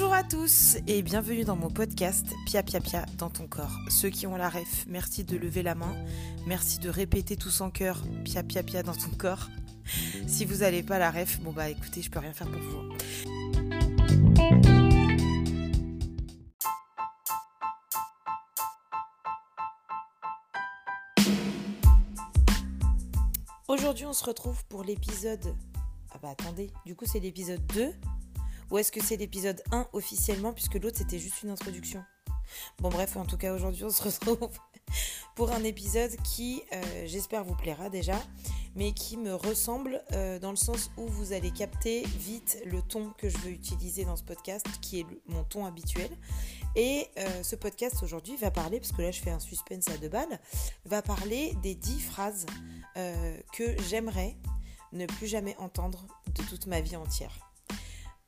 Bonjour à tous et bienvenue dans mon podcast Pia Pia Pia dans ton corps. Ceux qui ont la ref, merci de lever la main. Merci de répéter tous en cœur Pia Pia Pia dans ton corps. Si vous n'avez pas la ref, bon bah écoutez, je peux rien faire pour vous. Aujourd'hui, on se retrouve pour l'épisode. Ah bah attendez, du coup, c'est l'épisode 2 ou est-ce que c'est l'épisode 1 officiellement puisque l'autre c'était juste une introduction? Bon bref, en tout cas aujourd'hui on se retrouve pour un épisode qui euh, j'espère vous plaira déjà, mais qui me ressemble euh, dans le sens où vous allez capter vite le ton que je veux utiliser dans ce podcast, qui est mon ton habituel. Et euh, ce podcast aujourd'hui va parler, parce que là je fais un suspense à deux balles, va parler des 10 phrases que j'aimerais ne plus jamais entendre de toute ma vie entière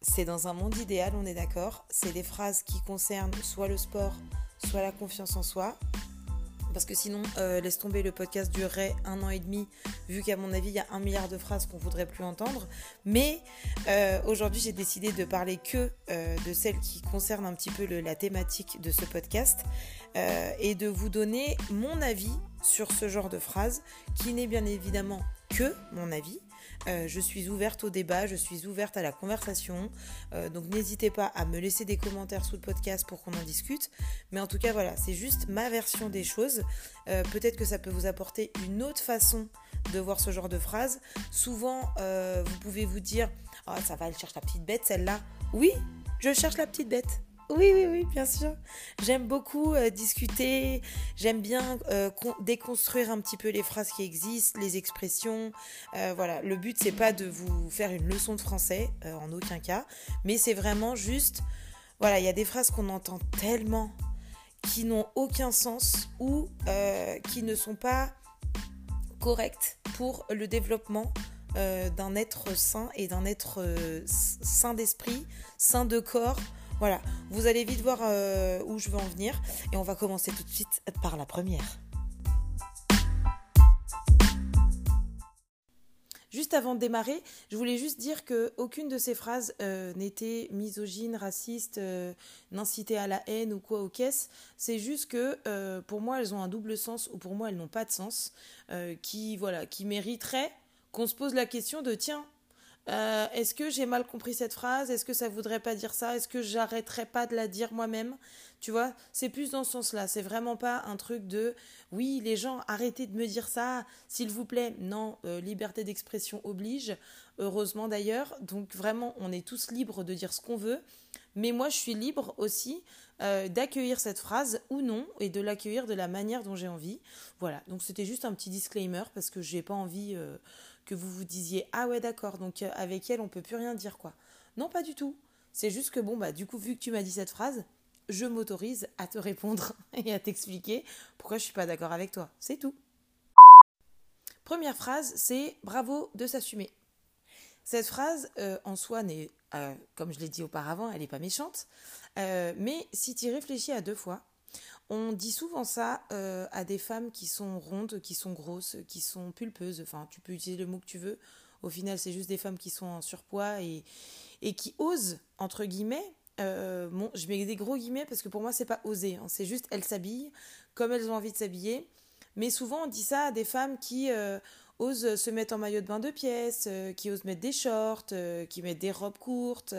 c'est dans un monde idéal, on est d'accord. C'est des phrases qui concernent soit le sport, soit la confiance en soi. Parce que sinon, euh, laisse tomber, le podcast durerait un an et demi, vu qu'à mon avis, il y a un milliard de phrases qu'on voudrait plus entendre. Mais euh, aujourd'hui, j'ai décidé de parler que euh, de celles qui concernent un petit peu la thématique de ce podcast et de vous donner mon avis sur ce genre de phrases, qui n'est bien évidemment que mon avis, euh, je suis ouverte au débat, je suis ouverte à la conversation. Euh, donc n'hésitez pas à me laisser des commentaires sous le podcast pour qu'on en discute. Mais en tout cas, voilà, c'est juste ma version des choses. Euh, peut-être que ça peut vous apporter une autre façon de voir ce genre de phrase. Souvent, vous pouvez vous dire, oh, ça va, elle cherche la petite bête, celle-là. Oui, je cherche la petite bête. Oui, oui, oui, bien sûr. J'aime beaucoup euh, discuter, j'aime bien euh, déconstruire un petit peu les phrases qui existent, les expressions. Euh, voilà, le but, c'est pas de vous faire une leçon de français, en aucun cas, mais c'est vraiment juste, voilà, il y a des phrases qu'on entend tellement qui n'ont aucun sens ou qui ne sont pas correctes pour le développement d'un être sain et d'un être sain d'esprit, sain de corps. Voilà, vous allez vite voir euh, où je veux en venir et on va commencer tout de suite par la première. Juste avant de démarrer, je voulais juste dire que aucune de ces phrases euh, n'était misogyne, raciste, euh, n'incitait à la haine ou quoi au caisse. C'est juste que pour moi elles ont un double sens ou pour moi elles n'ont pas de sens, qui voilà, qui mériterait qu'on se pose la question de tiens, euh, est-ce que j'ai mal compris cette phrase? Est-ce que ça voudrait pas dire ça? Est-ce que j'arrêterais pas de la dire moi-même? Tu vois, c'est plus dans ce sens-là. C'est vraiment pas un truc de oui, les gens, arrêtez de me dire ça, s'il vous plaît. Non, euh, liberté d'expression oblige. Heureusement d'ailleurs. Donc vraiment, on est tous libres de dire ce qu'on veut. Mais moi, je suis libre aussi euh, d'accueillir cette phrase ou non et de l'accueillir de la manière dont j'ai envie. Voilà. Donc c'était juste un petit disclaimer parce que j'ai pas envie que vous vous disiez ah ouais d'accord donc euh, avec elle on peut plus rien dire quoi. Non pas du tout. C'est juste que bon bah du coup vu que tu m'as dit cette phrase, je m'autorise à te répondre et à t'expliquer pourquoi je suis pas d'accord avec toi. C'est tout. Première phrase, c'est bravo de s'assumer. Cette phrase euh, en soi n'est, euh, comme je l'ai dit auparavant, elle n'est pas méchante, mais si tu y réfléchis à deux fois, on dit souvent ça euh, à des femmes qui sont rondes, qui sont grosses, qui sont pulpeuses. Enfin, tu peux utiliser le mot que tu veux. Au final, c'est juste des femmes qui sont en surpoids et, et qui osent, entre guillemets. Euh, bon, je mets des gros guillemets parce que pour moi, c'est pas oser. Hein. c'est juste elles s'habillent comme elles ont envie de s'habiller. Mais souvent, on dit ça à des femmes qui euh, osent se mettre en maillot de bain de pièces, qui osent mettre des shorts, qui mettent des robes courtes,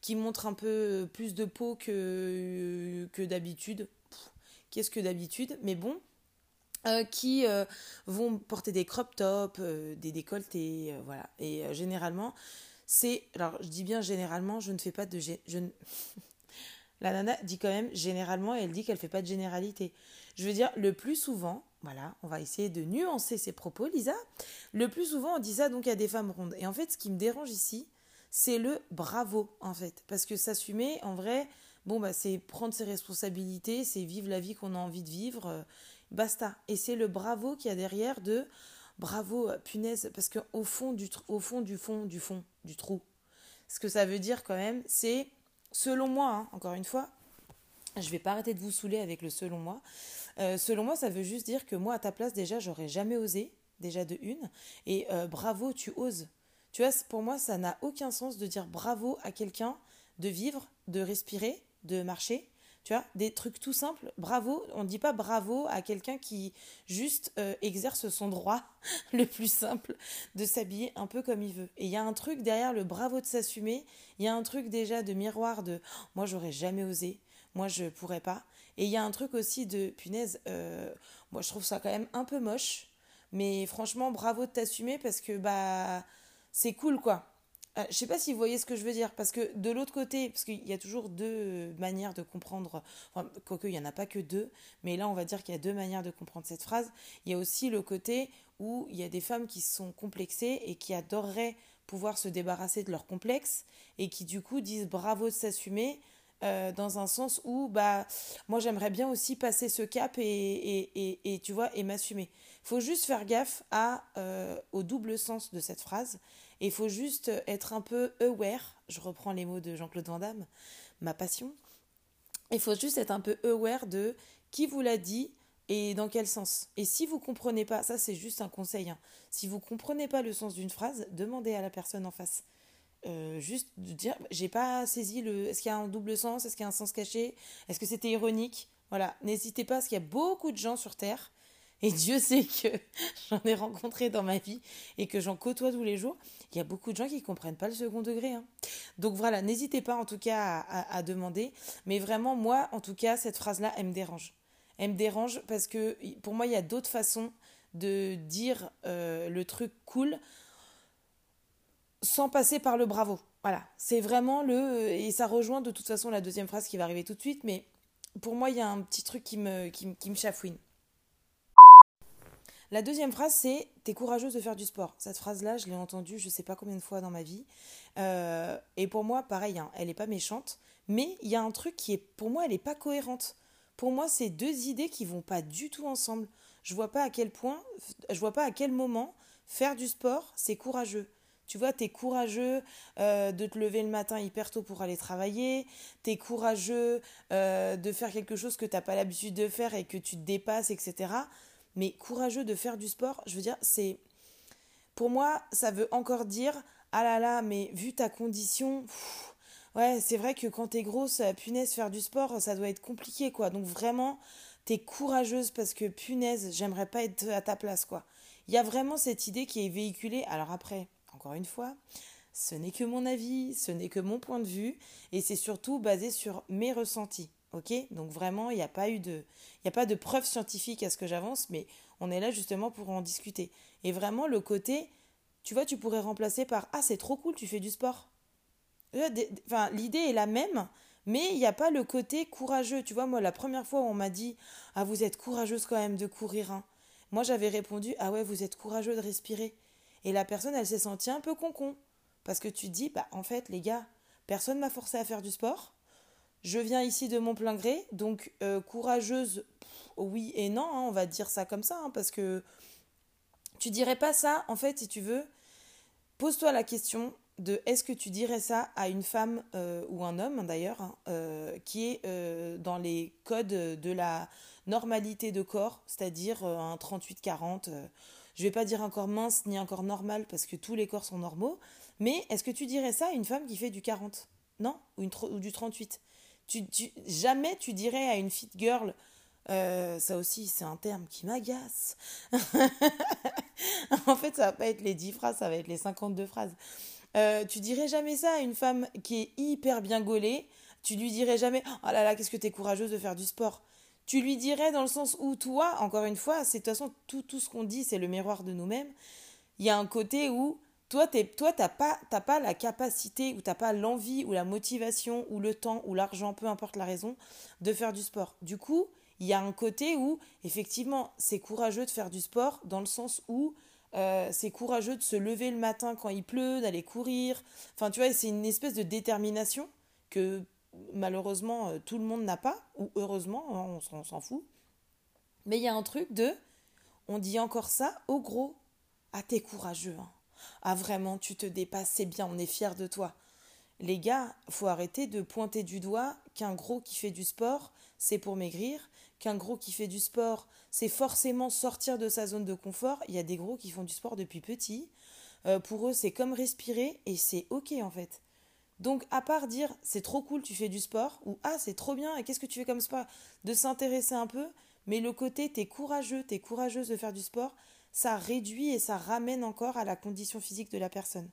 qui montrent un peu plus de peau que, que d'habitude qu'est-ce que d'habitude, mais bon, euh, qui euh, vont porter des crop tops, euh, des décolletés, voilà. Et généralement, c'est, alors je dis bien généralement, je ne fais pas de, je la nana dit quand même généralement, et elle dit qu'elle fait pas de généralité. Je veux dire, le plus souvent, voilà, on va essayer de nuancer ses propos, Lisa. Le plus souvent, on dit ça donc à des femmes rondes. Et en fait, ce qui me dérange ici, c'est le bravo, en fait, parce que s'assumer, en vrai, bon, bah, c'est prendre ses responsabilités, c'est vivre la vie qu'on a envie de vivre, euh, basta. Et c'est le bravo qu'il y a derrière de bravo, euh, punaise, parce qu'au fond du, au fond du fond du fond du trou, ce que ça veut dire quand même, c'est, selon moi, hein, encore une fois, je vais pas arrêter de vous saouler avec le selon moi. Euh, selon moi, ça veut juste dire que moi, à ta place, déjà, j'aurais jamais osé, déjà de une. Et bravo, tu oses. Tu vois, pour moi, ça n'a aucun sens de dire bravo à quelqu'un de vivre, de respirer, de marcher. Tu vois, des trucs tout simples. Bravo, on ne dit pas bravo à quelqu'un qui juste euh, exerce son droit le plus simple de s'habiller un peu comme il veut. Et il y a un truc derrière le bravo de s'assumer, il y a un truc déjà de miroir de moi j'aurais jamais osé, moi je pourrais pas. Et il y a un truc aussi de punaise, euh, moi je trouve ça quand même un peu moche, mais franchement bravo de t'assumer parce que bah c'est cool quoi. Je euh, je sais pas si vous voyez ce que je veux dire, parce que de l'autre côté, parce qu'il y a toujours deux manières de comprendre, enfin, quoique il n'y en a pas que deux, mais là on va dire qu'il y a deux manières de comprendre cette phrase. Il y a aussi le côté où il y a des femmes qui sont complexées et qui adoreraient pouvoir se débarrasser de leur complexe et qui du coup disent bravo de s'assumer. Euh, dans un sens où bah moi j'aimerais bien aussi passer ce cap et, et, et, tu vois et m'assumer. Faut juste faire gaffe à, euh, au double sens de cette phrase il faut juste être un peu aware, je reprends les mots de Jean-Claude Van Damme, ma passion. Il faut juste être un peu aware de qui vous l'a dit et dans quel sens. Et si vous comprenez pas, ça c'est juste un conseil, hein. si vous comprenez pas le sens d'une phrase, demandez à la personne en face. Euh, juste de dire, j'ai pas saisi le. Est-ce qu'il y a un double sens Est-ce qu'il y a un sens caché Est-ce que c'était ironique? Voilà, n'hésitez pas, parce qu'il y a beaucoup de gens sur Terre et Dieu sait que j'en ai rencontré dans ma vie et que j'en côtoie tous les jours. Il y a beaucoup de gens qui ne comprennent pas le second degré. Hein. Donc voilà, n'hésitez pas en tout cas à, demander. Mais vraiment, moi, en tout cas, cette phrase-là, elle me dérange. Elle me dérange parce que pour moi, il y a d'autres façons de dire euh, le truc cool sans passer par le bravo. Voilà, c'est vraiment le... Et ça rejoint de toute façon la deuxième phrase qui va arriver tout de suite, mais pour moi, il y a un petit truc qui me, qui me chafouine. La deuxième phrase, c'est T'es courageuse de faire du sport. Cette phrase-là, je l'ai entendue je ne sais pas combien de fois dans ma vie. Euh, et pour moi, pareil, hein, elle n'est pas méchante, mais il y a un truc qui est, pour moi, elle n'est pas cohérente. Pour moi, c'est deux idées qui vont pas du tout ensemble. Je vois pas à quel point, je vois pas à quel moment faire du sport, c'est courageux. Tu vois, tu es courageux euh, de te lever le matin hyper tôt pour aller travailler, tu es courageux euh, de faire quelque chose que tu n'as pas l'habitude de faire et que tu te dépasses, etc mais courageux de faire du sport, je veux dire, c'est. Pour moi, ça veut encore dire ah là là, mais vu ta condition, ouais, c'est vrai que quand t'es grosse, punaise, faire du sport, ça doit être compliqué, quoi. Donc vraiment, t'es courageuse parce que punaise, j'aimerais pas être à ta place, quoi. Il y a vraiment cette idée qui est véhiculée. Alors après, encore une fois, ce n'est que mon avis, ce n'est que mon point de vue, et c'est surtout basé sur mes ressentis. Ok Donc vraiment, il n'y a pas eu de, il a pas de preuves scientifiques à ce que j'avance, mais on est là justement pour en discuter. Et vraiment, le côté, tu vois, tu pourrais remplacer par ah c'est trop cool, tu fais du sport. Enfin, l'idée est la même, mais il n'y a pas le côté courageux. Tu vois, moi, la première fois où on m'a dit ah vous êtes courageuse quand même de courir, hein. moi j'avais répondu ah ouais vous êtes courageux de respirer. Et la personne, elle s'est sentie un peu concon. Parce que tu dis, bah en fait, les gars, personne m'a forcé à faire du sport. Je viens ici de mon plein gré, donc euh, courageuse, oui et non, hein, on va dire ça comme ça, hein, parce que tu dirais pas ça, en fait, si tu veux, pose-toi la question de est-ce que tu dirais ça à une femme euh, ou un homme d'ailleurs, hein, euh, qui est dans les codes de la normalité de corps, c'est-à-dire un 38-40, je vais pas dire encore mince ni encore normal parce que tous les corps sont normaux, mais est-ce que tu dirais ça à une femme qui fait du 40 Non? Ou, ou du 38 tu, jamais tu dirais à une fit girl, euh, ça aussi c'est un terme qui m'agace. en fait, ça va pas être les 10 phrases, ça va être les 52 phrases. Euh, tu dirais jamais ça à une femme qui est hyper bien gaulée. Tu lui dirais jamais Oh là là, qu'est-ce que t'es courageuse de faire du sport. Tu lui dirais dans le sens où toi, encore une fois, c'est de toute façon tout, tout ce qu'on dit, c'est le miroir de nous-mêmes. Il y a un côté où toi, tu toi, t'as pas, pas la capacité ou t'as pas l'envie ou la motivation ou le temps ou l'argent, peu importe la raison, de faire du sport. Du coup, il y a un côté où, effectivement, c'est courageux de faire du sport dans le sens où euh, c'est courageux de se lever le matin quand il pleut, d'aller courir. Enfin, tu vois, c'est une espèce de détermination que malheureusement euh, tout le monde n'a pas, ou heureusement, hein, on s'en fout. Mais il y a un truc de, on dit encore ça au gros. Ah, t'es courageux, hein. Ah vraiment, tu te dépasses, c'est bien, on est fiers de toi. Les gars, faut arrêter de pointer du doigt qu'un gros qui fait du sport, c'est pour maigrir, qu'un gros qui fait du sport, c'est forcément sortir de sa zone de confort. Il y a des gros qui font du sport depuis petit. Euh, pour eux, c'est comme respirer et c'est ok en fait. Donc, à part dire c'est trop cool, tu fais du sport, ou ah, c'est trop bien, et qu'est-ce que tu fais comme sport? De s'intéresser un peu, mais le côté t'es courageux, t'es courageuse de faire du sport, ça réduit et ça ramène encore à la condition physique de la personne.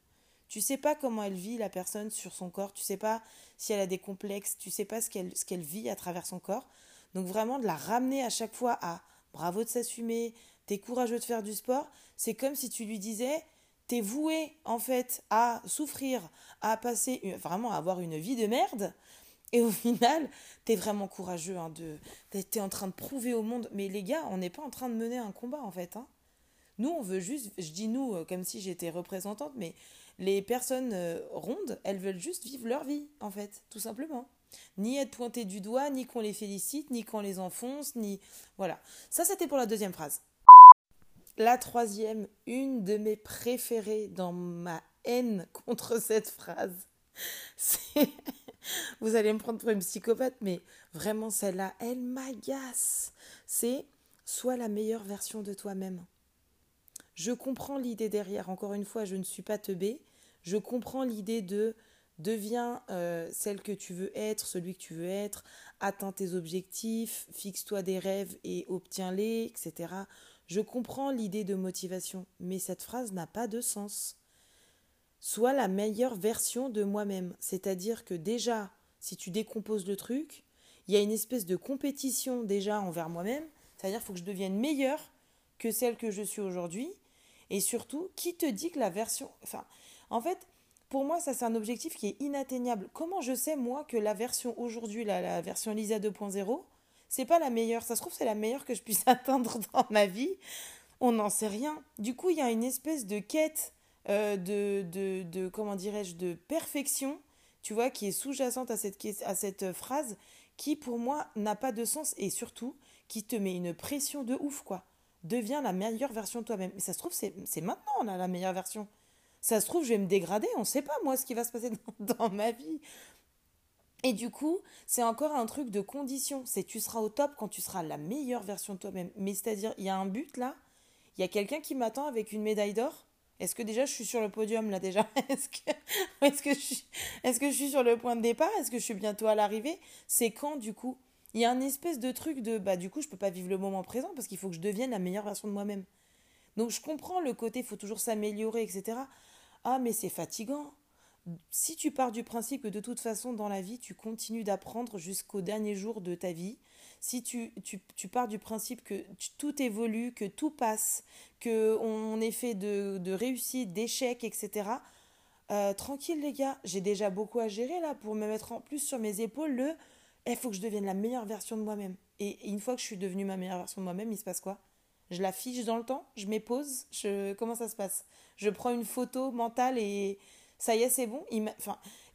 Tu sais pas comment elle vit la personne sur son corps, tu sais pas si elle a des complexes, tu sais pas ce qu'elle vit à travers son corps. Donc vraiment de la ramener à chaque fois à bravo de s'assumer, t'es courageux de faire du sport, c'est comme si tu lui disais t'es voué en fait à souffrir, à passer vraiment à avoir une vie de merde. Et au final, t'es vraiment courageux, hein, de, t'es en train de prouver au monde. Mais les gars, on n'est pas en train de mener un combat en fait. Hein. Nous, on veut juste, je dis nous euh, comme si j'étais représentante, mais les personnes euh, rondes, elles veulent juste vivre leur vie en fait, tout simplement. Ni être pointées du doigt, ni qu'on les félicite, ni qu'on les enfonce, ni voilà. Ça, c'était pour la deuxième phrase. La troisième, une de mes préférées dans ma haine contre cette phrase, c'est. Vous allez me prendre pour une psychopathe, mais vraiment celle-là, elle m'agace. C'est sois la meilleure version de toi-même. Je comprends l'idée derrière. Encore une fois, je ne suis pas teubée. Je comprends l'idée de deviens euh, celle que tu veux être, celui que tu veux être, atteins tes objectifs, fixe-toi des rêves et obtiens-les, etc. Je comprends l'idée de motivation, mais cette phrase n'a pas de sens. Sois la meilleure version de moi-même. C'est-à-dire que déjà, si tu décomposes le truc, il y a une espèce de compétition déjà envers moi-même. C'est-à-dire qu'il faut que je devienne meilleure que celle que je suis aujourd'hui. Et surtout, qui te dit que la version... Enfin, en fait, pour moi, ça c'est un objectif qui est inatteignable. Comment je sais, moi, que la version aujourd'hui, la, version Lisa 2.0, c'est pas la meilleure? Ça se trouve, c'est la meilleure que je puisse atteindre dans ma vie. On n'en sait rien. Du coup, il y a une espèce de quête euh, de, de, de, comment dirais-je, de perfection, tu vois, qui est sous-jacente à cette, à cette phrase, qui pour moi n'a pas de sens et surtout qui te met une pression de ouf, quoi. Deviens la meilleure version de toi-même. Mais ça se trouve, c'est maintenant, on a la meilleure version. Ça se trouve, je vais me dégrader, on ne sait pas, moi, ce qui va se passer dans, ma vie. Et du coup, c'est encore un truc de condition. C'est tu seras au top quand tu seras la meilleure version de toi-même. Mais c'est-à-dire, il y a un but là. Il y a quelqu'un qui m'attend avec une médaille d'or. Est-ce que déjà je suis sur le podium là déjà? Est-ce que, est que je suis sur le point de départ? Est-ce que je suis bientôt à l'arrivée? C'est quand du coup? Il y a un espèce de truc de bah du coup je peux pas vivre le moment présent parce qu'il faut que je devienne la meilleure version de moi-même. Donc je comprends le côté faut toujours s'améliorer etc. Ah mais c'est fatigant si tu pars du principe que de toute façon dans la vie tu continues d'apprendre jusqu'au dernier jour de ta vie, si tu, tu, pars du principe que tout évolue, que tout passe, qu'on est fait de, de réussite, d'échecs, etc., euh, tranquille les gars, j'ai déjà beaucoup à gérer là pour me mettre en plus sur mes épaules le il eh, faut que je devienne la meilleure version de moi-même. Et une fois que je suis devenue ma meilleure version de moi-même, il se passe quoi? Je la fiche dans le temps, je m'épose, je comment ça se passe? Je prends une photo mentale et ça y est, c'est bon? Il,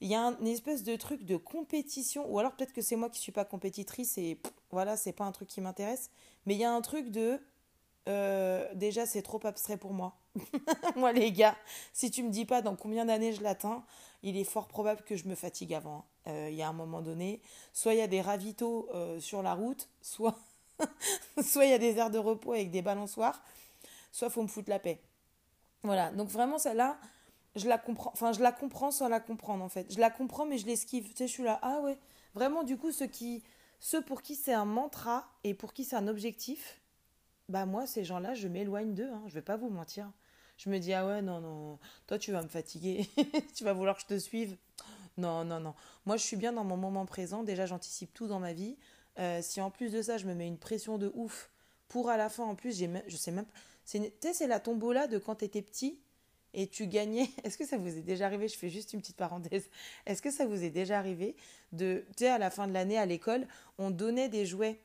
y a une espèce de truc de compétition, ou alors peut-être que c'est moi qui suis pas compétitrice et voilà, c'est pas un truc qui m'intéresse. Mais il y a un truc de euh, déjà, c'est trop abstrait pour moi. moi, les gars, si tu me dis pas dans combien d'années je l'atteins, il est fort probable que je me fatigue avant. Euh, il y a un moment donné, soit il y a des ravitaux euh, sur la route, soit soit il y a des aires de repos avec des balançoires, soit faut me foutre la paix. Voilà, donc vraiment celle-là, je la comprends, enfin je la comprends sans la comprendre en fait. Je la comprends mais je l'esquive. Tu sais, je suis là, ah ouais. Vraiment, du coup, ceux qui, ceux pour qui c'est un mantra et pour qui c'est un objectif, bah moi, ces gens-là, je m'éloigne d'eux. Hein, je vais pas vous mentir. Je me dis, ah ouais, non, non, toi tu vas me fatiguer, tu vas vouloir que je te suive. Non, non, non. Moi, je suis bien dans mon moment présent. Déjà, j'anticipe tout dans ma vie. Euh, si en plus de ça, je me mets une pression de ouf pour à la fin, en plus, j'ai, je sais même pas. Tu sais, c'est la tombola de quand t'étais petit et tu gagnais. Est-ce que ça vous est déjà arrivé? Je fais juste une petite parenthèse. Est-ce que ça vous est déjà arrivé de, tu sais, à la fin de l'année à l'école, on donnait des jouets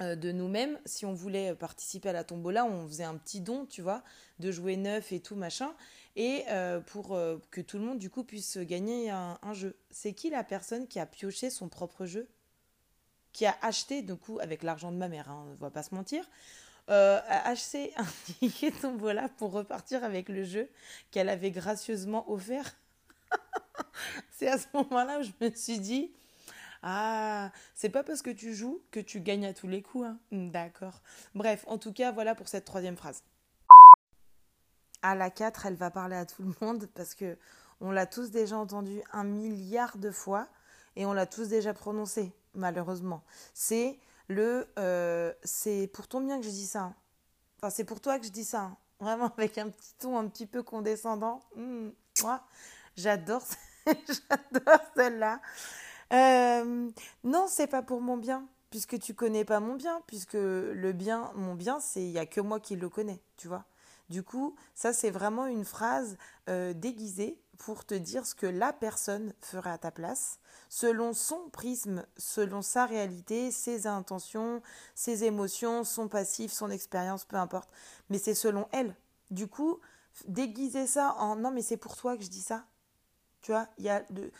de nous-mêmes. Si on voulait participer à la tombola, on faisait un petit don, tu vois, de jouets neufs et tout machin, et euh, pour euh, que tout le monde du coup puisse gagner un, jeu. C'est qui la personne qui a pioché son propre jeu, qui a acheté du coup avec l'argent de ma mère, hein, on ne va pas se mentir, euh, HC un ticket tombola pour repartir avec le jeu qu'elle avait gracieusement offert? c'est à ce moment-là où je me suis dit Ah, c'est pas parce que tu joues que tu gagnes à tous les coups. Hein. D'accord. Bref, en tout cas, voilà pour cette troisième phrase. à la 4, elle va parler à tout le monde parce que on l'a tous déjà entendu un milliard de fois et on l'a tous déjà prononcé, malheureusement. C'est le euh, c'est pour ton bien que je dis ça. Enfin, c'est pour toi que je dis ça. Vraiment avec un petit ton un petit peu condescendant. Mmh, moi, j'adore, j'adore celle-là. Euh, non, c'est pas pour mon bien, puisque tu connais pas mon bien, puisque le bien, mon bien, c'est il y a que moi qui le connais, tu vois. Du coup, ça c'est vraiment une phrase euh, déguisée pour te dire ce que la personne ferait à ta place, selon son prisme, selon sa réalité, ses intentions, ses émotions, son passif, son expérience, peu importe. Mais c'est selon elle. Du coup, déguiser ça en non mais c'est pour toi que je dis ça. Tu vois, il y a de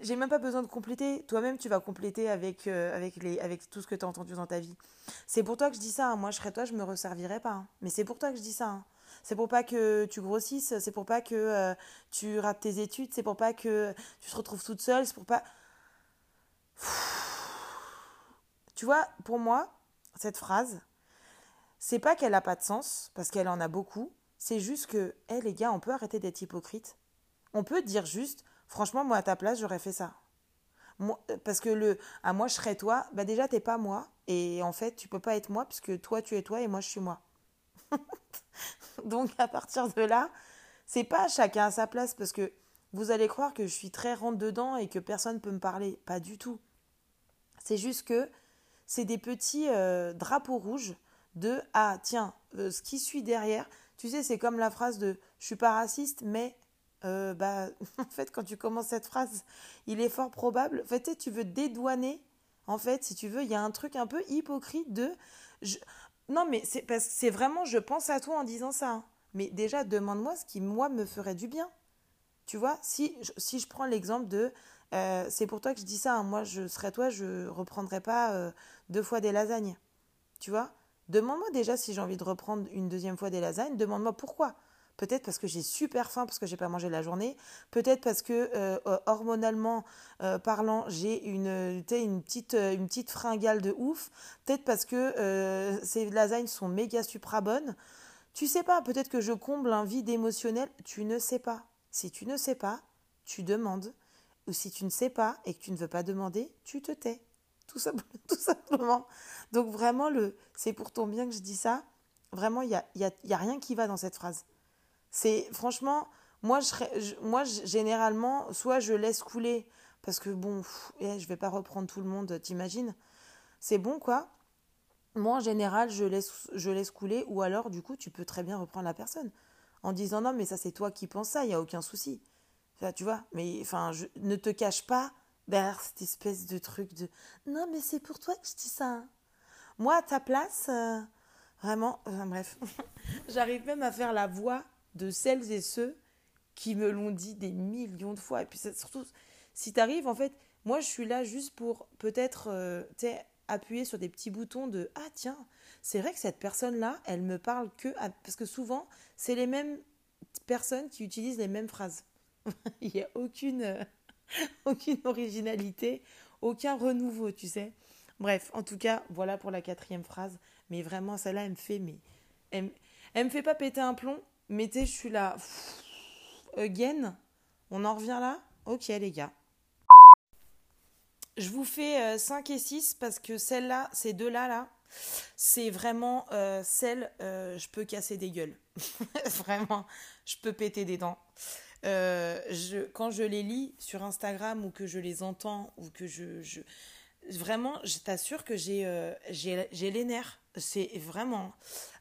j'ai même pas besoin de compléter. Toi-même, tu vas compléter avec, euh, avec, les, avec tout ce que tu as entendu dans ta vie. C'est pour toi que je dis ça. Hein. Moi, je serais toi, je me resservirais pas. Hein. Mais c'est pour toi que je dis ça. Hein. C'est pour pas que tu grossisses. C'est pour pas que euh, tu rates tes études. C'est pour pas que tu te retrouves toute seule. C'est pour pas. Tu vois, pour moi, cette phrase, c'est pas qu'elle a pas de sens, parce qu'elle en a beaucoup. C'est juste que, hé les gars, on peut arrêter d'être hypocrite. On peut dire juste, franchement, moi à ta place, j'aurais fait ça. Moi, parce que le, à moi je serais toi, bah déjà t'es pas moi, et en fait tu peux pas être moi, puisque toi tu es toi et moi je suis moi. Donc à partir de là, c'est pas chacun à sa place, parce que vous allez croire que je suis très rentre dedans et que personne peut me parler. Pas du tout. C'est juste que c'est des petits euh, drapeaux rouges de ah tiens euh, ce qui suit derrière tu sais c'est comme la phrase de je suis pas raciste mais euh, bah en fait quand tu commences cette phrase il est fort probable en fait tu veux dédouaner en fait si tu veux il y a un truc un peu hypocrite de non mais c'est parce c'est vraiment je pense à toi en disant ça hein. mais déjà demande-moi ce qui moi me ferait du bien tu vois si si je prends l'exemple de euh, c'est pour toi que je dis ça hein. moi je serais toi je reprendrais pas deux fois des lasagnes tu vois Demande-moi déjà si j'ai envie de reprendre une deuxième fois des lasagnes. Demande-moi pourquoi. Peut-être parce que j'ai super faim parce que j'ai pas mangé la journée. Peut-être parce que euh, hormonalement euh, parlant, j'ai une, une, petite, euh, une petite fringale de ouf. Peut-être parce que ces lasagnes sont méga supra bonnes. Tu sais pas, peut-être que je comble un vide émotionnel. Tu ne sais pas. Si tu ne sais pas, tu demandes. Ou si tu ne sais pas et que tu ne veux pas demander, tu te tais. Tout, tout simplement. Donc vraiment, le, c'est pour ton bien que je dis ça. Vraiment, il n'y a, y a, y a rien qui va dans cette phrase. C'est franchement, moi, je, moi, généralement, soit je laisse couler parce que bon, je eh, je vais pas reprendre tout le monde, t'imagines C'est bon quoi Moi, en général, je laisse, je laisse couler ou alors, du coup, tu peux très bien reprendre la personne en disant non, mais ça, c'est toi qui penses ça, il y a aucun souci. tu vois, mais enfin, je, ne te cache pas derrière cette espèce de truc de non, mais c'est pour toi que je dis ça. Moi, à ta place, euh, vraiment, bref, j'arrive même à faire la voix de celles et ceux qui me l'ont dit des millions de fois. Et puis surtout, si tu arrives, en fait, moi je suis là juste pour peut-être euh, appuyer sur des petits boutons de Ah tiens, c'est vrai que cette personne-là, elle me parle que. Parce que souvent, c'est les mêmes personnes qui utilisent les mêmes phrases. Il n'y a aucune, euh, aucune originalité, aucun renouveau, tu sais. Bref, en tout cas, voilà pour la quatrième phrase. Mais vraiment, celle-là, elle me fait. Mais, elle, elle me fait pas péter un plomb, mais tu je suis là. again On en revient là? Ok, les gars. Je vous fais 5 euh, et 6 parce que celle-là, ces deux-là, là, c'est vraiment euh, celle, euh, je peux casser des gueules. vraiment, je peux péter des dents. quand je les lis sur Instagram ou que je les entends ou que je vraiment, je t'assure que j'ai j'ai les nerfs. C'est vraiment.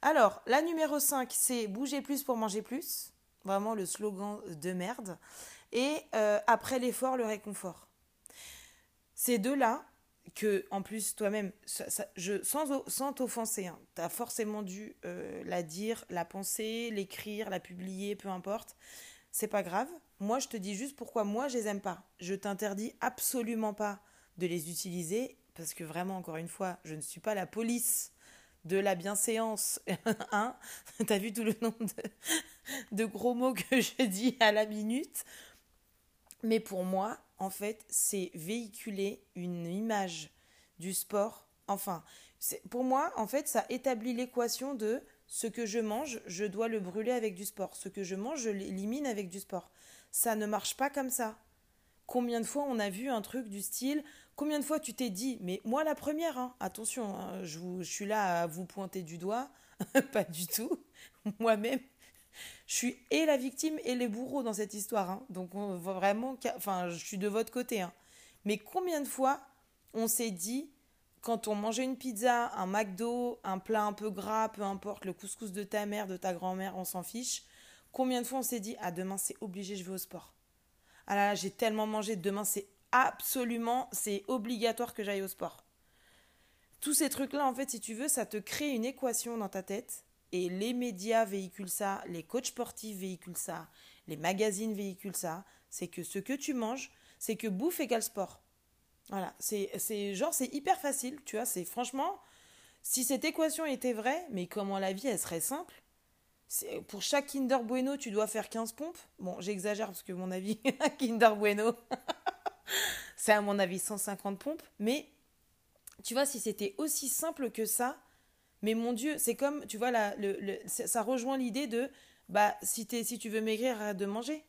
Alors, la numéro 5, c'est bouger plus pour manger plus. Vraiment le slogan de merde. Et euh, après l'effort, le réconfort. Ces deux-là, que en plus toi-même, sans, sans t'offenser, hein, tu as forcément dû euh, la dire, la penser, l'écrire, la publier, peu importe. C'est pas grave. Moi, je te dis juste pourquoi moi, je les aime pas. Je t'interdis absolument pas de les utiliser parce que vraiment, encore une fois, je ne suis pas la police de la bienséance. hein T'as vu tout le nombre de, gros mots que je dis à la minute? Mais pour moi, en fait, c'est véhiculer une image du sport. Enfin, pour moi, en fait, ça établit l'équation de ce que je mange, je dois le brûler avec du sport. Ce que je mange, je l'élimine avec du sport. Ça ne marche pas comme ça. Combien de fois on a vu un truc du style Combien de fois tu t'es dit Mais moi la première, hein, attention, hein, je, suis là à vous pointer du doigt, pas du tout. Moi-même, je suis et la victime et les bourreaux dans cette histoire. Hein. Donc vraiment, enfin, je suis de votre côté. Mais combien de fois on s'est dit, quand on mangeait une pizza, un McDo, un plat un peu gras, peu importe, le couscous de ta mère, de ta grand-mère, on s'en fiche. Combien de fois on s'est dit, ah demain c'est obligé, je vais au sport. Ah là là, j'ai tellement mangé, demain c'est absolument, c'est obligatoire que j'aille au sport. Tous ces trucs-là, en fait, si tu veux, ça te crée une équation dans ta tête et les médias véhiculent ça, les coachs sportifs véhiculent ça, les magazines véhiculent ça. C'est que ce que tu manges, c'est que bouffe égale sport. Voilà, c'est, genre, c'est hyper facile, tu vois, c'est franchement, si cette équation était vraie, mais comment la vie, elle serait simple, pour chaque Kinder Bueno, tu dois faire 15 pompes. Bon, j'exagère parce que mon avis, Kinder Bueno, c'est à mon avis 150 pompes, mais tu vois, si c'était aussi simple que ça, mais mon Dieu, c'est comme, tu vois, là, le, ça rejoint l'idée de, bah, si, es, si tu veux maigrir, arrête de manger.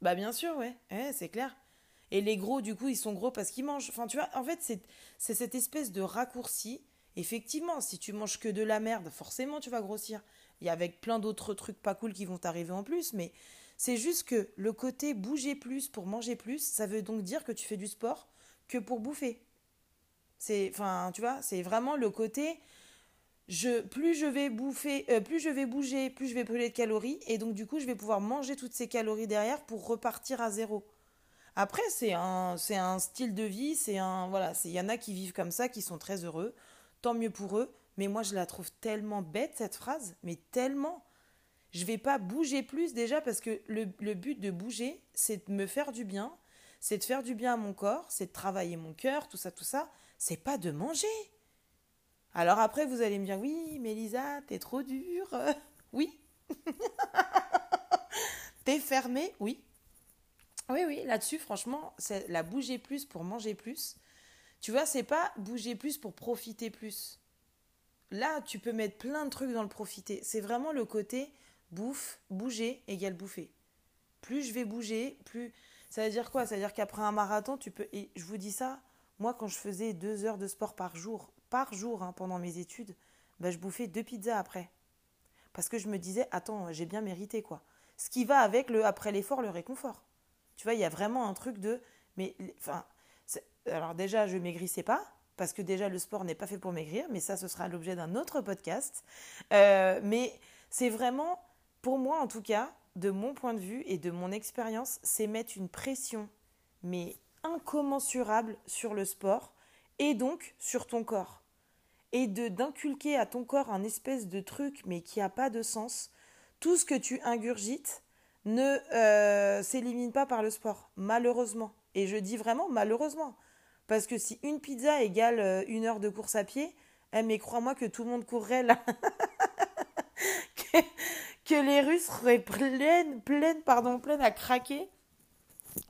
Bah, bien sûr, ouais, c'est clair. Et les gros, du coup, ils sont gros parce qu'ils mangent. Enfin, tu vois, en fait, c'est cette espèce de raccourci. Effectivement, si tu manges que de la merde, forcément, tu vas grossir. Il y a avec plein d'autres trucs pas cool qui vont t'arriver en plus, mais c'est juste que le côté bouger plus pour manger plus, ça veut donc dire que tu fais du sport que pour bouffer. C'est, enfin, tu vois, c'est vraiment le côté je, plus je vais bouffer, euh, plus je vais bouger, plus je vais brûler de calories, et donc du coup, je vais pouvoir manger toutes ces calories derrière pour repartir à zéro. Après, c'est un, c'est un style de vie, c'est un, voilà, il y en a qui vivent comme ça, qui sont très heureux, tant mieux pour eux. Mais moi, je la trouve tellement bête cette phrase, mais tellement. Je vais pas bouger plus déjà parce que le, but de bouger, c'est de me faire du bien, c'est de faire du bien à mon corps, c'est de travailler mon cœur, tout ça, tout ça. C'est pas de manger. Alors après, vous allez me dire, oui, mais Lisa, t'es trop dure. oui. t'es fermée, oui. Oui, oui, là-dessus, franchement, c'est la bouger plus pour manger plus. Tu vois, c'est pas bouger plus pour profiter plus. Là, tu peux mettre plein de trucs dans le profiter. C'est vraiment le côté bouffe, bouger égale bouffer. Plus je vais bouger, plus. Ça veut dire quoi? Ça veut dire qu'après un marathon, tu peux. Et je vous dis ça, moi, quand je faisais deux heures de sport par jour, par jour hein, pendant mes études, bah, je bouffais deux pizzas après. Parce que je me disais, attends, j'ai bien mérité quoi. Ce qui va avec le après l'effort, le réconfort. Tu vois, il y a vraiment un truc de. Mais, enfin. Alors, déjà, je maigrissais pas, parce que déjà, le sport n'est pas fait pour maigrir, mais ça, ce sera l'objet d'un autre podcast. Euh, mais c'est vraiment, pour moi en tout cas, de mon point de vue et de mon expérience, c'est mettre une pression, mais incommensurable sur le sport et donc sur ton corps et de d'inculquer à ton corps un espèce de truc mais qui n'a pas de sens, tout ce que tu ingurgites ne euh, s'élimine pas par le sport, malheureusement. Et je dis vraiment malheureusement. Parce que si une pizza égale euh, une heure de course à pied, eh, mais crois-moi que tout le monde courrait là. que, les Russes seraient pleines, pleines, pardon, pleines à craquer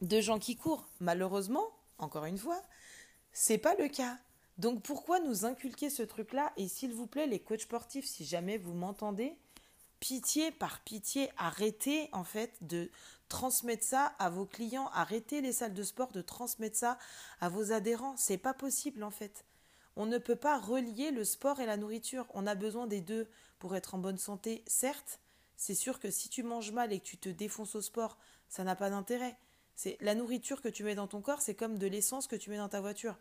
de gens qui courent. Malheureusement, encore une fois, c'est pas le cas. Donc pourquoi nous inculquer ce truc-là? Et s'il vous plaît, les coachs sportifs, si jamais vous m'entendez, pitié par pitié, arrêtez en fait de transmettre ça à vos clients, arrêtez les salles de sport de transmettre ça à vos adhérents. C'est pas possible en fait. On ne peut pas relier le sport et la nourriture. On a besoin des deux pour être en bonne santé, certes. C'est sûr que si tu manges mal et que tu te défonces au sport, ça n'a pas d'intérêt. C'est la nourriture que tu mets dans ton corps, c'est comme de l'essence que tu mets dans ta voiture.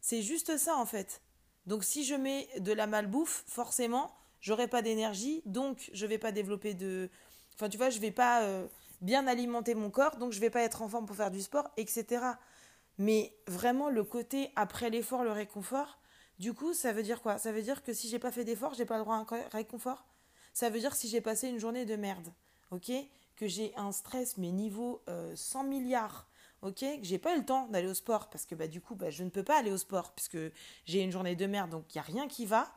C'est juste ça en fait. Donc si je mets de la malbouffe, forcément, j'aurai pas d'énergie, donc je vais pas développer de... Enfin tu vois, je vais pas euh, bien alimenter mon corps, donc je vais pas être en forme pour faire du sport, etc. Mais vraiment le côté après l'effort, le réconfort, du coup, ça veut dire quoi? Ça veut dire que si j'ai pas fait d'effort, j'ai pas le droit à un réconfort? Ça veut dire si j'ai passé une journée de merde, ok Que j'ai un stress, mais niveau 100 euh, milliards, ok, que j'ai pas eu le temps d'aller au sport parce que bah, du coup bah, je ne peux pas aller au sport puisque j'ai une journée de merde donc il n'y a rien qui va.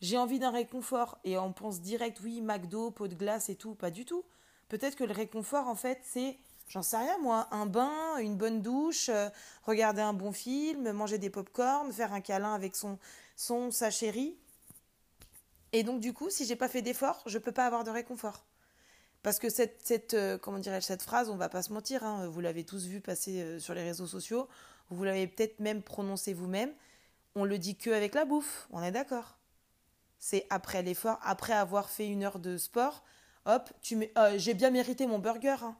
J'ai envie d'un réconfort et on pense direct oui McDo, pot de glace et tout, pas du tout. Peut-être que le réconfort en fait c'est, j'en sais rien moi, un bain, une bonne douche, euh, regarder un bon film, manger des pop-corn, faire un câlin avec son, son sa chérie. Et donc, du coup, si j'ai pas fait d'effort, je peux pas avoir de réconfort. Parce que cette, cette euh, comment cette phrase, on va pas se mentir, hein, vous l'avez tous vu passer euh, sur les réseaux sociaux, vous l'avez peut-être même prononcé vous-même, on le dit que avec la bouffe, on est d'accord. C'est après l'effort, après avoir fait une heure de sport, hop, tu euh, j'ai bien mérité mon burger. Hein.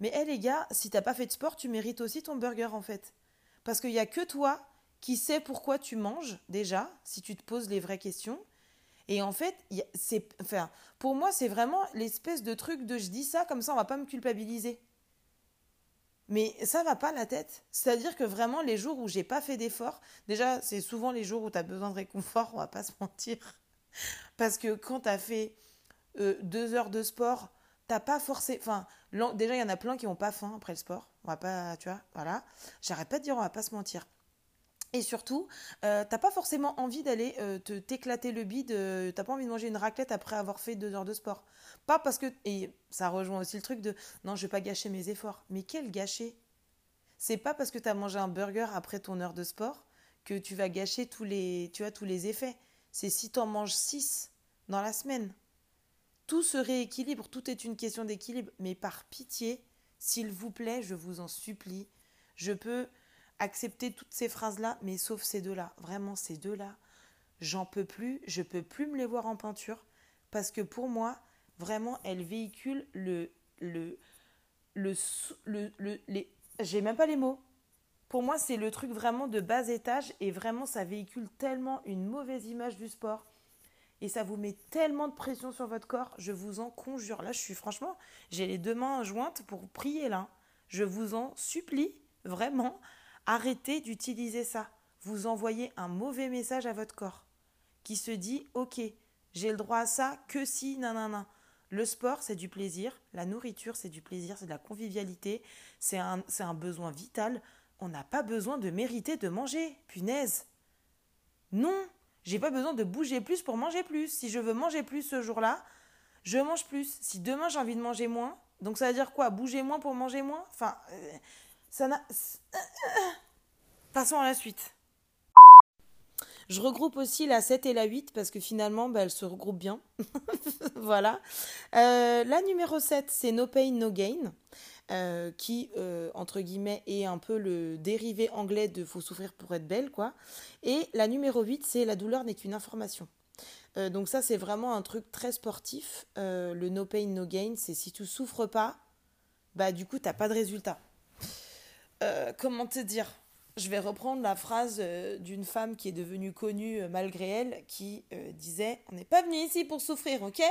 Mais hé les gars, si t'as pas fait de sport, tu mérites aussi ton burger en fait. Parce qu'il n'y a que toi qui sais pourquoi tu manges déjà, si tu te poses les vraies questions. Et en fait, c'est, enfin, pour moi, c'est vraiment l'espèce de truc de je dis ça, comme ça on va pas me culpabiliser. Mais ça va pas la tête. C'est-à-dire que vraiment, les jours où j'ai pas fait d'effort, déjà, c'est souvent les jours où tu as besoin de réconfort, on va pas se mentir. Parce que quand tu as fait euh, deux heures de sport, t'as pas forcé. Enfin, déjà, il y en a plein qui n'ont pas faim après le sport. On va pas, tu vois, voilà. J'arrête pas de dire, on va pas se mentir. Et surtout, euh, t'as pas forcément envie d'aller euh, te t'éclater le bide, euh, t'as pas envie de manger une raclette après avoir fait deux heures de sport. Pas parce que. Et ça rejoint aussi le truc de non, je vais pas gâcher mes efforts. Mais quel gâcher? C'est pas parce que t'as mangé un burger après ton heure de sport que tu vas gâcher tous les, tu vois, tous les effets. C'est si t'en manges six dans la semaine. Tout se rééquilibre, tout est une question d'équilibre. Mais par pitié, s'il vous plaît, je vous en supplie, je peux accepter toutes ces phrases-là, mais sauf ces deux-là. Vraiment, ces deux-là, j'en peux plus, je peux plus me les voir en peinture, parce que pour moi, vraiment, elles véhiculent le. le. le. le, le les. J'ai même pas les mots. Pour moi, c'est le truc vraiment de bas étage, et vraiment, ça véhicule tellement une mauvaise image du sport. Et ça vous met tellement de pression sur votre corps, je vous en conjure. Là, je suis franchement, j'ai les deux mains jointes pour prier là. Je vous en supplie, vraiment, Arrêtez d'utiliser ça. Vous envoyez un mauvais message à votre corps qui se dit Ok, j'ai le droit à ça que si, nanana. Le sport, c'est du plaisir. La nourriture, c'est du plaisir, c'est de la convivialité. C'est un, besoin vital. On n'a pas besoin de mériter de manger. Punaise. Non, j'ai pas besoin de bouger plus pour manger plus. Si je veux manger plus ce jour-là, je mange plus. Si demain j'ai envie de manger moins, donc ça veut dire quoi? Bouger moins pour manger moins? Enfin, euh, Passons à la suite. Je regroupe aussi la 7 et la 8 parce que finalement, bah, elles se regroupent bien. voilà. Euh, la numéro 7, c'est No Pain, No Gain. Euh, qui, euh, entre guillemets, est un peu le dérivé anglais de Faut souffrir pour être belle, quoi. Et la numéro 8, c'est La douleur n'est qu'une information. donc ça, c'est vraiment un truc très sportif. le No Pain, No Gain, c'est si tu souffres pas, bah du coup, t'as pas de résultat. Euh, comment te dire? Je vais reprendre la phrase euh, d'une femme qui est devenue connue euh, malgré elle, qui disait On n'est pas venu ici pour souffrir, ok?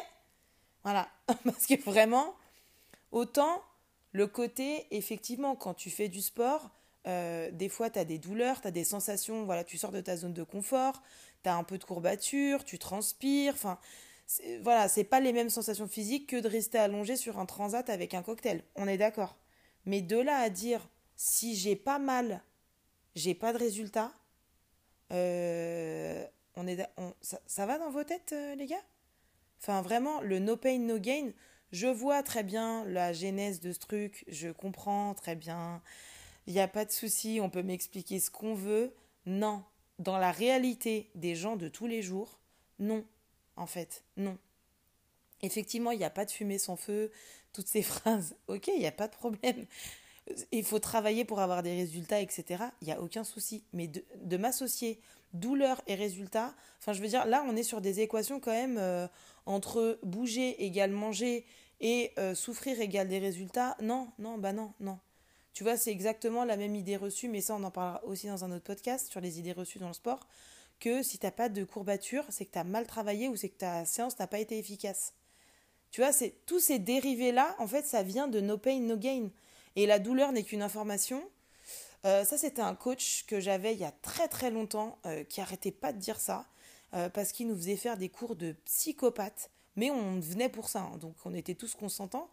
Voilà. Parce que vraiment, autant le côté, effectivement, quand tu fais du sport, des fois, tu as des douleurs, tu as des sensations, voilà, tu sors de ta zone de confort, tu as un peu de courbature, tu transpires, enfin, voilà, c'est pas les mêmes sensations physiques que de rester allongé sur un transat avec un cocktail, on est d'accord. Mais de là à dire, si j'ai pas mal, j'ai pas de résultat, euh, on est, ça, va dans vos têtes, euh, les gars? Enfin, vraiment, le no pain, no gain, je vois très bien la genèse de ce truc, je comprends très bien, il n'y a pas de souci, on peut m'expliquer ce qu'on veut. Non, dans la réalité des gens de tous les jours, non, en fait, non. Effectivement, il n'y a pas de fumée sans feu, toutes ces phrases, ok, il n'y a pas de problème il faut travailler pour avoir des résultats, etc. Il n'y a aucun souci. Mais de, m'associer douleur et résultat, enfin je veux dire, là on est sur des équations quand même euh, entre bouger égale manger et euh, souffrir égale des résultats. Non, non, bah non, non. Tu vois, c'est exactement la même idée reçue, mais ça on en parlera aussi dans un autre podcast sur les idées reçues dans le sport, que si tu n'as pas de courbature, c'est que tu as mal travaillé ou c'est que ta séance n'a pas été efficace. Tu vois, c'est tous ces dérivés-là, en fait, ça vient de no pain, no gain. Et la douleur n'est qu'une information. Euh, ça, c'était un coach que j'avais il y a très très longtemps euh, qui arrêtait pas de dire ça euh, parce qu'il nous faisait faire des cours de psychopathe. Mais on venait pour ça, hein, donc on était tous consentants.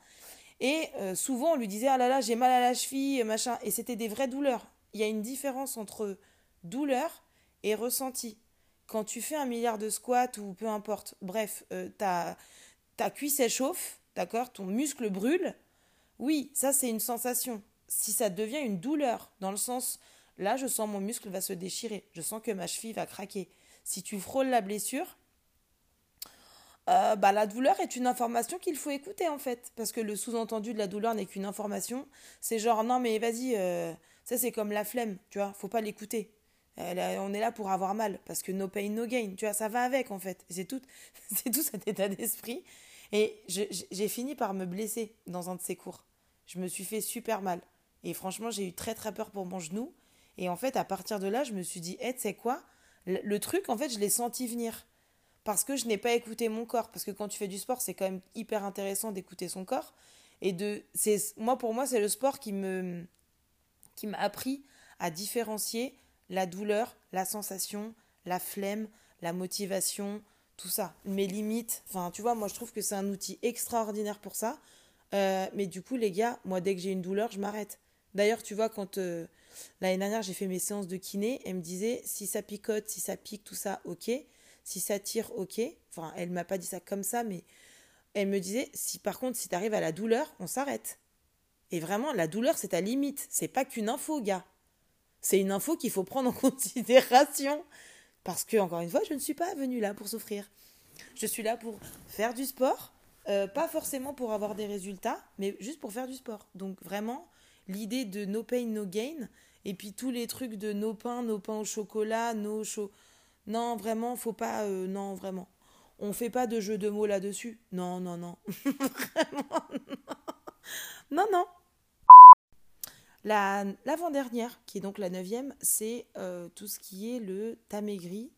Et souvent, on lui disait Ah là là, j'ai mal à la cheville, machin. Et c'était des vraies douleurs. Il y a une différence entre douleur et ressenti. Quand tu fais un milliard de squats ou peu importe, bref, ta, ta cuisse chauffe, d'accord? Ton muscle brûle, oui, ça c'est une sensation. Si ça devient une douleur, dans le sens, là je sens mon muscle va se déchirer, je sens que ma cheville va craquer. Si tu frôles la blessure, euh, bah, la douleur est une information qu'il faut écouter en fait. Parce que le sous-entendu de la douleur n'est qu'une information. C'est genre, non mais vas-y, euh, ça c'est comme la flemme, tu vois, faut pas l'écouter. on est là pour avoir mal, parce que no pain, no gain, tu vois, ça va avec en fait. C'est tout, c'est tout cet état d'esprit. Et j'ai fini par me blesser dans un de ces cours. Je me suis fait super mal. Et franchement, j'ai eu très très peur pour mon genou. Et en fait, à partir de là, je me suis dit, hé, tu sais quoi? Le, truc, en fait, je l'ai senti venir. Parce que je n'ai pas écouté mon corps. Parce que quand tu fais du sport, c'est quand même hyper intéressant d'écouter son corps. Et de, c'est, moi, pour moi, c'est le sport qui me, qui m'a appris à différencier la douleur, la sensation, la flemme, la motivation, tout ça, mes limites. Enfin, tu vois, moi, je trouve que c'est un outil extraordinaire pour ça. Euh, mais du coup, les gars, moi, dès que j'ai une douleur, je m'arrête. D'ailleurs, tu vois, quand euh, l'année dernière, j'ai fait mes séances de kiné, elle me disait si ça picote, si ça pique, tout ça, ok. Si ça tire, ok. Enfin, elle m'a pas dit ça comme ça, mais elle me disait si par contre, si tu arrives à la douleur, on s'arrête. Et vraiment, la douleur, c'est ta limite. C'est pas qu'une info, gars. C'est une info qu'il faut prendre en considération. Parce que, encore une fois, je ne suis pas venue là pour souffrir. Je suis là pour faire du sport, euh, pas forcément pour avoir des résultats, mais juste pour faire du sport. Donc vraiment, l'idée de no pain, no gain, et puis tous les trucs de no pain, no pain au chocolat, no chaud. Non, vraiment, faut pas. Euh, non, vraiment. On fait pas de jeu de mots là-dessus. Non, non, non. vraiment, non. Non, La, l'avant-dernière, qui est donc la neuvième, c'est euh, tout ce qui est le t'as maigri.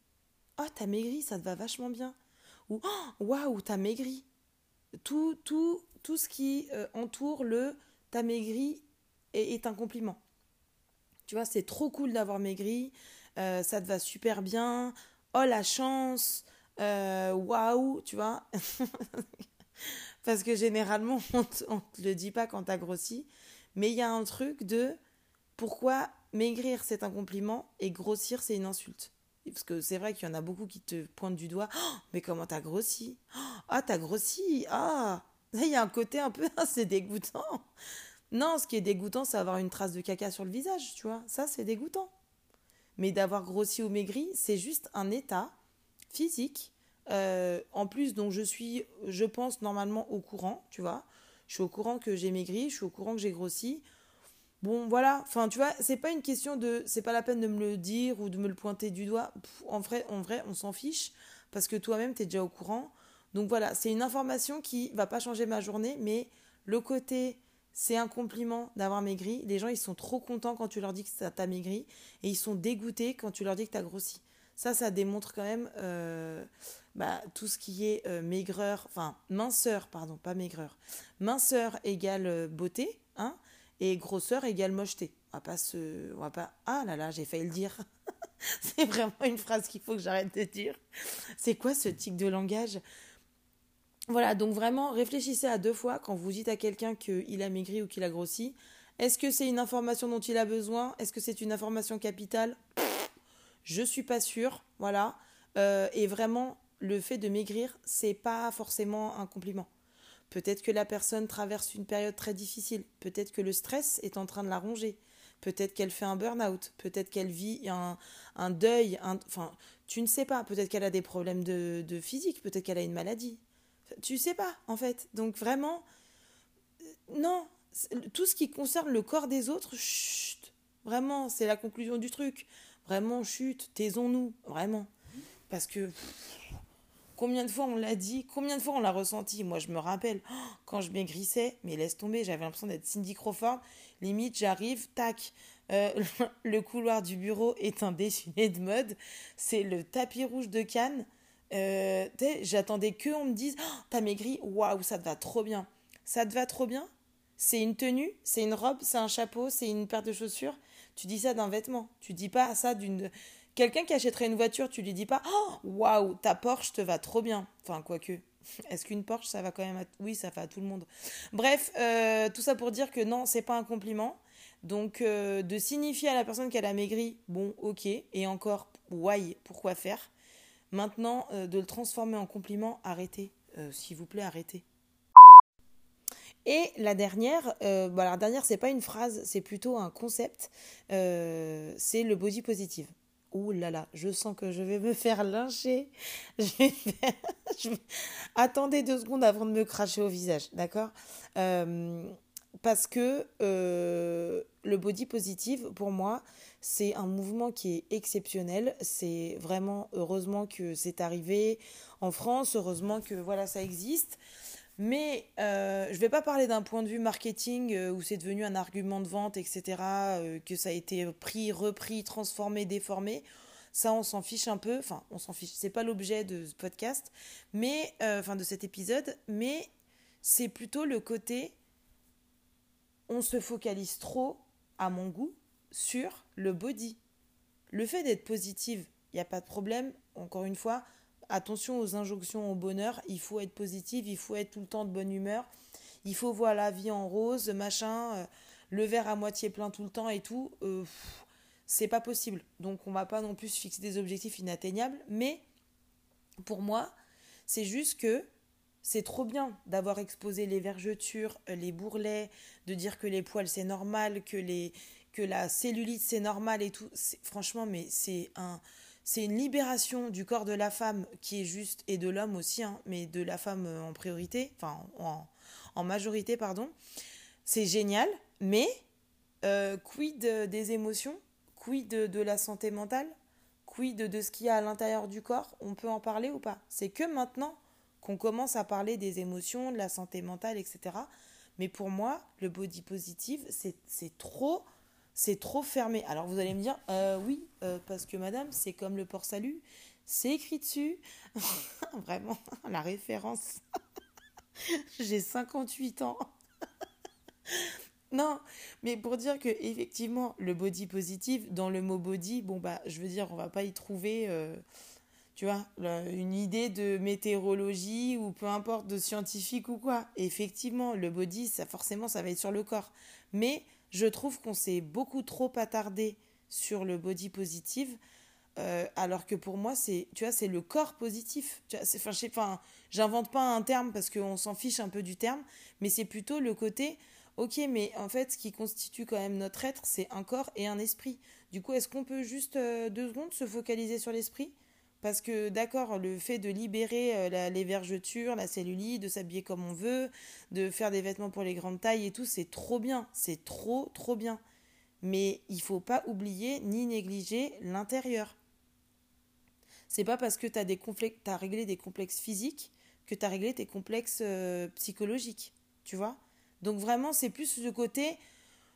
Oh, t'as maigri, ça te va vachement bien. Ou oh, waouh, t'as maigri tout, tout, tout ce qui euh, entoure le t'as maigri est, un compliment. Tu vois, c'est trop cool d'avoir maigri, euh, ça te va super bien, oh la chance, euh, waouh, tu vois. Parce que généralement, on ne te le dit pas quand t'as grossi, mais il y a un truc de pourquoi maigrir c'est un compliment et grossir c'est une insulte. Parce que c'est vrai qu'il y en a beaucoup qui te pointent du doigt. Oh, mais comment t'as grossi? Ah, t'as grossi Ah Il y a un côté un peu. c'est dégoûtant. Non, ce qui est dégoûtant, c'est avoir une trace de caca sur le visage, tu vois. Ça, c'est dégoûtant. Mais d'avoir grossi ou maigri, c'est juste un état physique. Euh, en plus, dont je suis, je pense, normalement au courant, tu vois. Je suis au courant que j'ai maigri, je suis au courant que j'ai grossi. Bon, voilà. Enfin, tu vois, c'est pas une question de. C'est pas la peine de me le dire ou de me le pointer du doigt. en, vrai, en vrai, on s'en fiche parce que toi-même, tu es déjà au courant. Donc voilà, c'est une information qui va pas changer ma journée, mais le côté c'est un compliment d'avoir maigri. Les gens, ils sont trop contents quand tu leur dis que ça t'a maigri et ils sont dégoûtés quand tu leur dis que t'as grossi. Ça, ça démontre quand même euh, bah, tout ce qui est euh, maigreur, enfin minceur, pardon, pas maigreur. Minceur égale euh, beauté, hein et grosseur égale mocheté. On va pas se, on va pas. Ah là là, j'ai failli le dire. c'est vraiment une phrase qu'il faut que j'arrête de dire. C'est quoi ce tic de langage? Voilà, donc vraiment, réfléchissez à deux fois quand vous dites à quelqu'un qu'il a maigri ou qu'il a grossi. Est-ce que c'est une information dont il a besoin? Est-ce que c'est une information capitale? Je suis pas sûre, voilà. Euh, et vraiment, le fait de maigrir, c'est pas forcément un compliment. Peut-être que la personne traverse une période très difficile. Peut-être que le stress est en train de la ronger. Peut-être qu'elle fait un burn-out. Peut-être qu'elle vit un, un deuil. enfin, tu ne sais pas. Peut-être qu'elle a des problèmes de, de physique. Peut-être qu'elle a une maladie. Tu ne sais pas, en fait. Donc vraiment, euh, non. Tout ce qui concerne le corps des autres, chut. Vraiment, c'est la conclusion du truc. Vraiment, chut. Taisons-nous. Vraiment. Parce que Combien de fois on l'a dit Combien de fois on l'a ressenti Moi, je me rappelle, oh, quand je maigrissais, mais laisse tomber, j'avais l'impression d'être Cindy Crawford. Limite, j'arrive, tac, euh, le couloir du bureau est un défilé de mode. C'est le tapis rouge de Cannes. Euh, J'attendais que on me dise oh, T'as maigri Waouh, ça te va trop bien. Ça te va trop bien? C'est une tenue? C'est une robe? C'est un chapeau? C'est une paire de chaussures? Tu dis ça d'un vêtement. Tu dis pas ça d'une Quelqu'un qui achèterait une voiture, tu lui dis pas Oh, waouh, ta Porsche te va trop bien. Enfin, quoique. Est-ce qu'une Porsche, ça va quand même à... Oui, ça va à tout le monde. Bref, euh, tout ça pour dire que non, c'est pas un compliment. Donc, euh, de signifier à la personne qu'elle a maigri, bon, ok. Et encore, why, pourquoi faire? Maintenant, euh, de le transformer en compliment, arrêtez. S'il vous plaît, arrêtez. Et la dernière, bah, la dernière, c'est pas une phrase, c'est plutôt un concept. c'est le body positive. Ouh là là, je sens que je vais me faire lyncher. Je vais. Attendez deux secondes avant de me cracher au visage, d'accord? Euh, Parce que euh, le body positive, pour moi, c'est un mouvement qui est exceptionnel. C'est vraiment heureusement que c'est arrivé en France, heureusement que voilà ça existe. Mais euh, je ne vais pas parler d'un point de vue marketing euh, où c'est devenu un argument de vente, etc., euh, que ça a été pris, repris, transformé, déformé. Ça, on s'en fiche un peu. Enfin, on s'en fiche. C'est pas l'objet de ce podcast, mais enfin de cet épisode. Mais c'est plutôt le côté. On se focalise trop, à mon goût, sur le body. Le fait d'être positive, il n'y a pas de problème. Encore une fois, attention aux injonctions au bonheur, il faut être positif, il faut être tout le temps de bonne humeur, il faut voir la vie en rose, machin, euh, le verre à moitié plein tout le temps et tout. Euh, c'est pas possible. Donc on va pas non plus fixer des objectifs inatteignables, mais pour moi, c'est juste que c'est trop bien d'avoir exposé les vergetures, euh, les bourrelets, de dire que les poils c'est normal, que les que la cellulite c'est normal et tout. Franchement, mais c'est un c'est une libération du corps de la femme qui est juste, et de l'homme aussi, hein, mais de la femme euh, en priorité, enfin en, majorité, pardon. C'est génial, mais euh, quid des émotions? Quid de, la santé mentale? Quid de, de ce qu'il y a à l'intérieur du corps? On peut en parler ou pas? C'est que maintenant qu'on commence à parler des émotions, de la santé mentale, etc. Mais pour moi, le body positive, c'est trop c'est trop fermé. Alors vous allez me dire, euh, oui, euh, parce que madame, c'est comme le port salut, c'est écrit dessus. Vraiment, la référence. J'ai 58 ans. non, mais pour dire que effectivement, le body positive, dans le mot body, bon bah, je veux dire, on va pas y trouver, euh, tu vois, une idée de météorologie ou peu importe de scientifique ou quoi. effectivement, le body, ça forcément, ça va être sur le corps. Mais je trouve qu'on s'est beaucoup trop attardé sur le body positive, euh, alors que pour moi, c'est, tu vois, c'est le corps positif. Enfin, j'invente pas un terme parce qu'on s'en fiche un peu du terme, mais c'est plutôt le côté, ok, mais en fait, ce qui constitue quand même notre être, c'est un corps et un esprit. Du coup, est-ce qu'on peut juste euh, deux secondes se focaliser sur l'esprit? Parce que d'accord, le fait de libérer euh, les vergetures, la cellulite, de s'habiller comme on veut, de faire des vêtements pour les grandes tailles et tout, c'est trop bien, c'est trop trop bien. Mais il faut pas oublier ni négliger l'intérieur. C'est pas parce que tu as, as réglé des complexes physiques que tu as réglé tes complexes euh, psychologiques, tu vois? Donc vraiment, c'est plus ce côté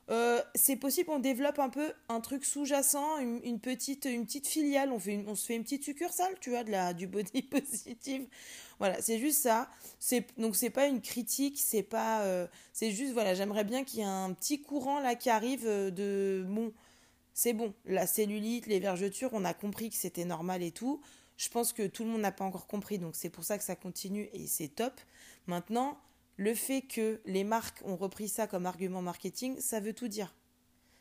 euh, c'est possible qu'on développe un peu un truc sous-jacent, une, petite, une petite filiale, on, fait on se fait une petite succursale, tu vois, de la, du body positive. Voilà, c'est juste ça. Donc c'est pas une critique, c'est pas, euh, c'est juste voilà, j'aimerais bien qu'il y ait un petit courant là qui arrive euh, de bon, c'est bon, la cellulite, les vergetures, on a compris que c'était normal et tout. Je pense que tout le monde n'a pas encore compris, donc c'est pour ça que ça continue et c'est top. Maintenant, le fait que les marques ont repris ça comme argument marketing, ça veut tout dire.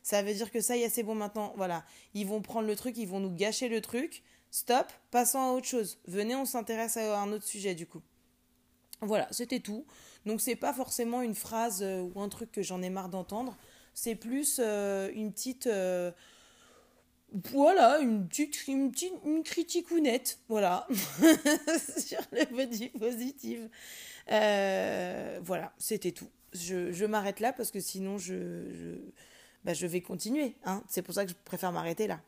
Ça veut dire que ça y est, c'est bon maintenant, voilà. Ils vont prendre le truc, ils vont nous gâcher le truc. Stop, passons à autre chose. Venez, on s'intéresse à un autre sujet du coup. Voilà, c'était tout. Donc c'est pas forcément une phrase euh, ou un truc que j'en ai marre d'entendre. C'est plus euh, une petite euh, voilà, une petite, une petite une critique ou nette, voilà, sur le body positive. Euh, voilà, c'était tout. Je, je m'arrête là parce que sinon je, je, bah, je vais continuer. Hein. C'est pour ça que je préfère m'arrêter là.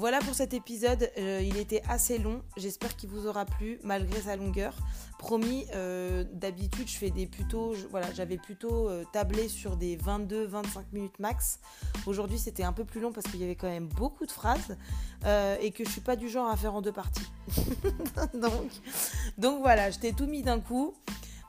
Voilà pour cet épisode, euh, il était assez long, j'espère qu'il vous aura plu malgré sa longueur. Promis, euh, d'habitude je fais des plutôt, voilà, j'avais plutôt euh, tablé sur des 22-25 minutes max. Aujourd'hui c'était un peu plus long parce qu'il y avait quand même beaucoup de phrases et que je suis pas du genre à faire en deux parties. donc, donc voilà, je t'ai tout mis d'un coup.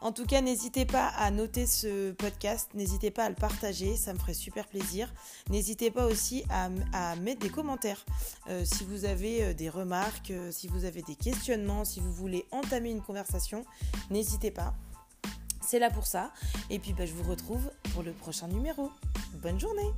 En tout cas, n'hésitez pas à noter ce podcast, n'hésitez pas à le partager, ça me ferait super plaisir. N'hésitez pas aussi à, mettre des commentaires euh, si vous avez euh, des remarques, euh, si vous avez des questionnements, si vous voulez entamer une conversation, n'hésitez pas. C'est là pour ça. Et puis bah, je vous retrouve pour le prochain numéro. Bonne journée